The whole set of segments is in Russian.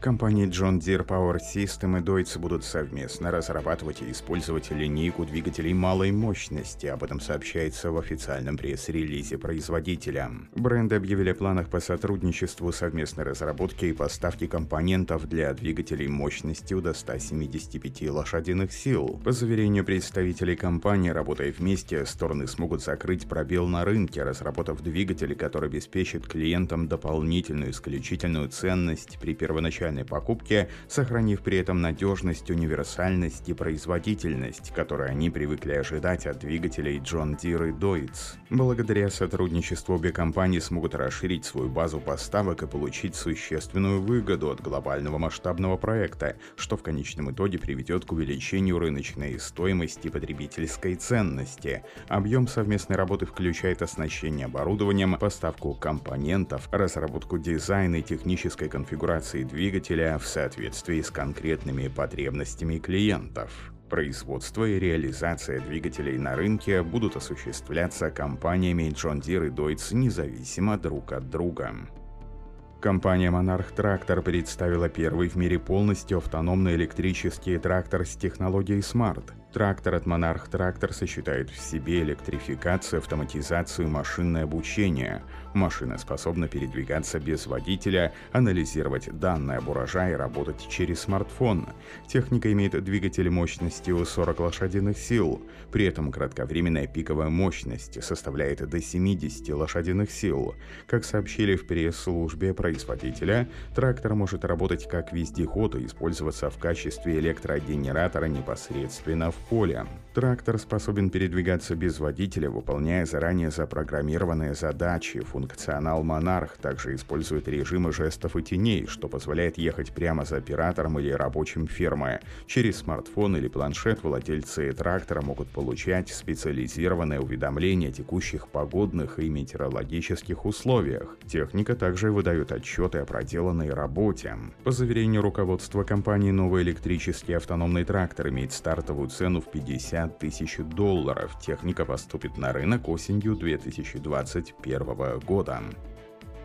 Компании John Deere Power System и Deutz будут совместно разрабатывать и использовать линейку двигателей малой мощности. Об этом сообщается в официальном пресс-релизе производителя. Бренды объявили о планах по сотрудничеству совместной разработки и поставки компонентов для двигателей мощностью до 175 лошадиных сил. По заверению представителей компании, работая вместе, стороны смогут закрыть пробел на рынке, разработав двигатель, который обеспечит клиентам дополнительную исключительную ценность при первоначальном индивидуальной покупки, сохранив при этом надежность, универсальность и производительность, которые они привыкли ожидать от двигателей John Deere и Deutz. Благодаря сотрудничеству обе компании смогут расширить свою базу поставок и получить существенную выгоду от глобального масштабного проекта, что в конечном итоге приведет к увеличению рыночной стоимости потребительской ценности. Объем совместной работы включает оснащение оборудованием, поставку компонентов, разработку дизайна и технической конфигурации двигателя, двигателя в соответствии с конкретными потребностями клиентов. Производство и реализация двигателей на рынке будут осуществляться компаниями John Deere и Deutz независимо друг от друга. Компания Monarch Tractor представила первый в мире полностью автономный электрический трактор с технологией Smart – Трактор от Monarch Tractor сочетает в себе электрификацию, автоматизацию машинное обучение. Машина способна передвигаться без водителя, анализировать данные об урожае и работать через смартфон. Техника имеет двигатель мощностью 40 лошадиных сил. При этом кратковременная пиковая мощность составляет до 70 лошадиных сил. Как сообщили в пресс-службе производителя, трактор может работать как вездеход и использоваться в качестве электрогенератора непосредственно в поля. Трактор способен передвигаться без водителя, выполняя заранее запрограммированные задачи. Функционал Монарх также использует режимы жестов и теней, что позволяет ехать прямо за оператором или рабочим фермы. Через смартфон или планшет владельцы трактора могут получать специализированные уведомления о текущих погодных и метеорологических условиях. Техника также выдает отчеты о проделанной работе. По заверению руководства компании, новый электрический автономный трактор имеет стартовую цену цену в 50 тысяч долларов. Техника поступит на рынок осенью 2021 года.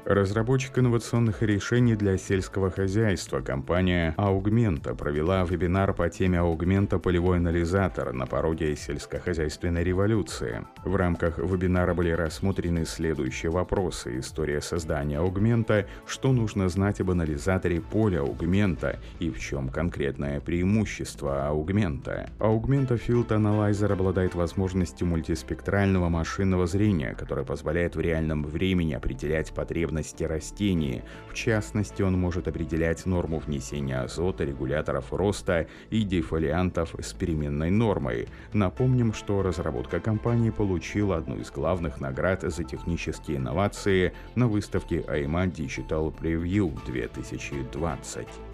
Разработчик инновационных решений для сельского хозяйства компания Augmenta провела вебинар по теме Augmenta полевой анализатор на пороге сельскохозяйственной революции. В рамках вебинара были рассмотрены следующие вопросы. История создания Augmenta, что нужно знать об анализаторе поля Augmenta и в чем конкретное преимущество Augmenta. Augmenta Field Analyzer обладает возможностью мультиспектрального машинного зрения, которое позволяет в реальном времени определять потребности потребности растений. В частности, он может определять норму внесения азота, регуляторов роста и дефолиантов с переменной нормой. Напомним, что разработка компании получила одну из главных наград за технические инновации на выставке IMA Digital Preview 2020.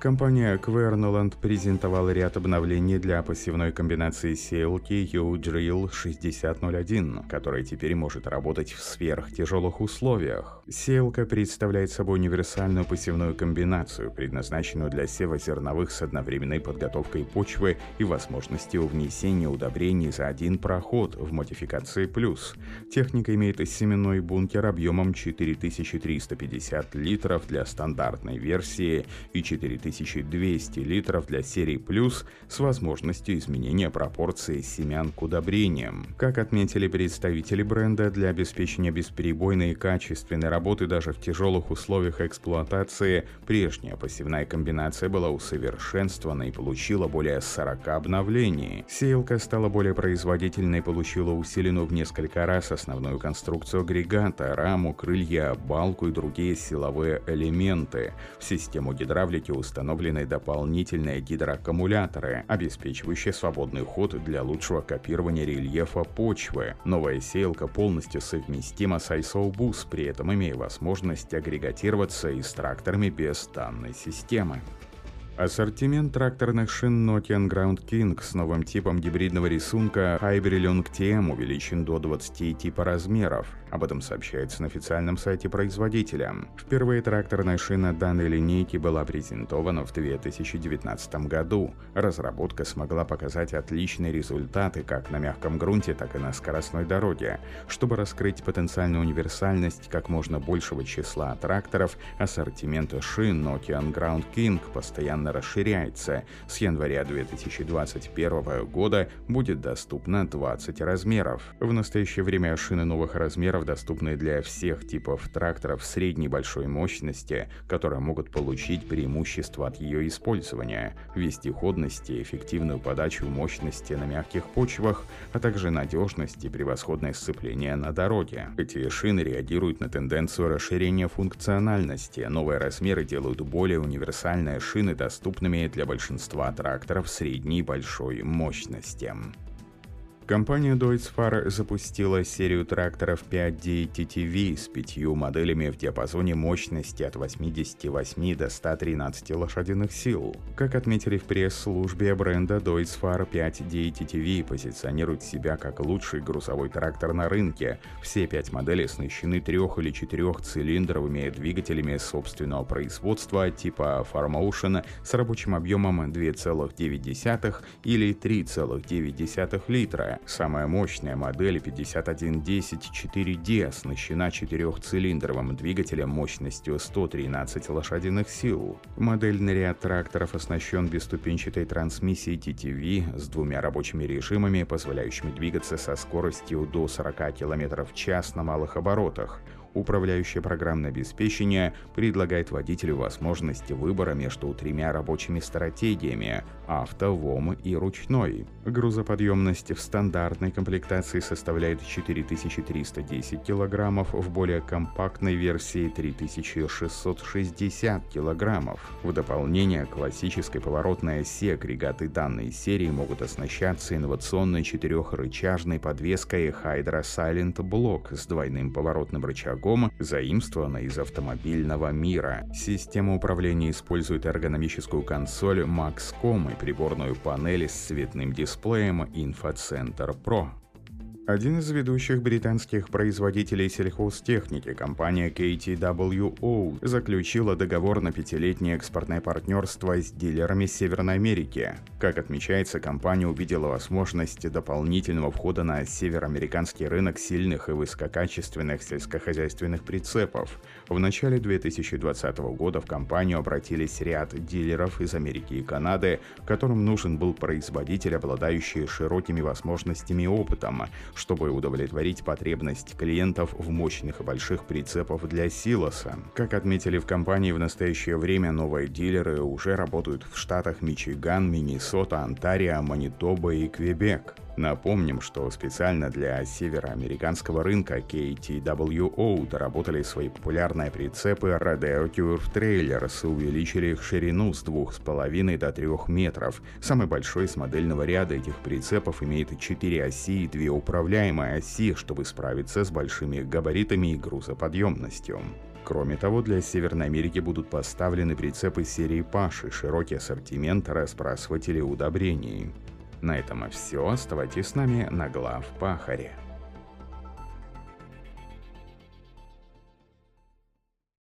Компания Quernoland презентовала ряд обновлений для пассивной комбинации сеялки U-Drill 6001, которая теперь может работать в сверхтяжелых условиях. Сеялка представляет собой универсальную пассивную комбинацию, предназначенную для сева зерновых с одновременной подготовкой почвы и возможностью внесения удобрений за один проход в модификации плюс. Техника имеет семенной бункер объемом 4350 литров для стандартной версии и 4000 1200 литров для серии Плюс с возможностью изменения пропорции семян к удобрениям. Как отметили представители бренда, для обеспечения бесперебойной и качественной работы даже в тяжелых условиях эксплуатации прежняя посевная комбинация была усовершенствована и получила более 40 обновлений. Сеялка стала более производительной и получила усиленную в несколько раз основную конструкцию агрегата, раму, крылья, балку и другие силовые элементы. В систему гидравлики установлены установлены дополнительные гидроаккумуляторы, обеспечивающие свободный ход для лучшего копирования рельефа почвы. Новая сеялка полностью совместима с ISO при этом имея возможность агрегатироваться и с тракторами без данной системы. Ассортимент тракторных шин Nokian Ground King с новым типом гибридного рисунка Hybrilung TM увеличен до 20 типа размеров. Об этом сообщается на официальном сайте производителя. Впервые тракторная шина данной линейки была презентована в 2019 году. Разработка смогла показать отличные результаты как на мягком грунте, так и на скоростной дороге. Чтобы раскрыть потенциальную универсальность как можно большего числа тракторов, ассортимент шин Nokian Ground King постоянно расширяется. С января 2021 года будет доступно 20 размеров. В настоящее время шины новых размеров доступны для всех типов тракторов средней большой мощности, которые могут получить преимущество от ее использования, вестиходности, эффективную подачу мощности на мягких почвах, а также надежность и превосходное сцепление на дороге. Эти шины реагируют на тенденцию расширения функциональности. Новые размеры делают более универсальные шины доступными для большинства тракторов средней большой мощности. Компания Deutz запустила серию тракторов 5D TTV с пятью моделями в диапазоне мощности от 88 до 113 лошадиных сил. Как отметили в пресс-службе бренда, Deutz 5D TTV позиционирует себя как лучший грузовой трактор на рынке. Все пять моделей оснащены трех- или четырехцилиндровыми двигателями собственного производства типа Farmotion с рабочим объемом 2,9 или 3,9 литра Самая мощная модель 5110 4D оснащена четырехцилиндровым двигателем мощностью 113 лошадиных сил. Модельный ряд тракторов оснащен бесступенчатой трансмиссией TTV с двумя рабочими режимами, позволяющими двигаться со скоростью до 40 км в час на малых оборотах. Управляющее программное обеспечение предлагает водителю возможность выбора между тремя рабочими стратегиями – авто, ВОМ и ручной. Грузоподъемность в стандартной комплектации составляет 4310 кг, в более компактной версии 3660 кг. В дополнение классической поворотной оси агрегаты данной серии могут оснащаться инновационной четырехрычажной подвеской Hydra Silent Block с двойным поворотным рычагом шагом, заимствована из автомобильного мира. Система управления использует эргономическую консоль Maxcom и приборную панель с цветным дисплеем InfoCenter Pro. Один из ведущих британских производителей сельхозтехники, компания KTWO, заключила договор на пятилетнее экспортное партнерство с дилерами Северной Америки. Как отмечается, компания увидела возможность дополнительного входа на североамериканский рынок сильных и высококачественных сельскохозяйственных прицепов. В начале 2020 года в компанию обратились ряд дилеров из Америки и Канады, которым нужен был производитель, обладающий широкими возможностями и опытом, чтобы удовлетворить потребность клиентов в мощных и больших прицепах для силоса. Как отметили в компании, в настоящее время новые дилеры уже работают в штатах Мичиган, Миннесота, Онтарио, Манитоба и Квебек. Напомним, что специально для североамериканского рынка KTWO доработали свои популярные прицепы Rodeo Turf Trailers и увеличили их ширину с 2,5 до 3 метров. Самый большой из модельного ряда этих прицепов имеет 4 оси и 2 управляемые оси, чтобы справиться с большими габаритами и грузоподъемностью. Кроме того, для Северной Америки будут поставлены прицепы серии Паши, широкий ассортимент распросвателей удобрений. На этом все. Оставайтесь с нами на глав Пахаре.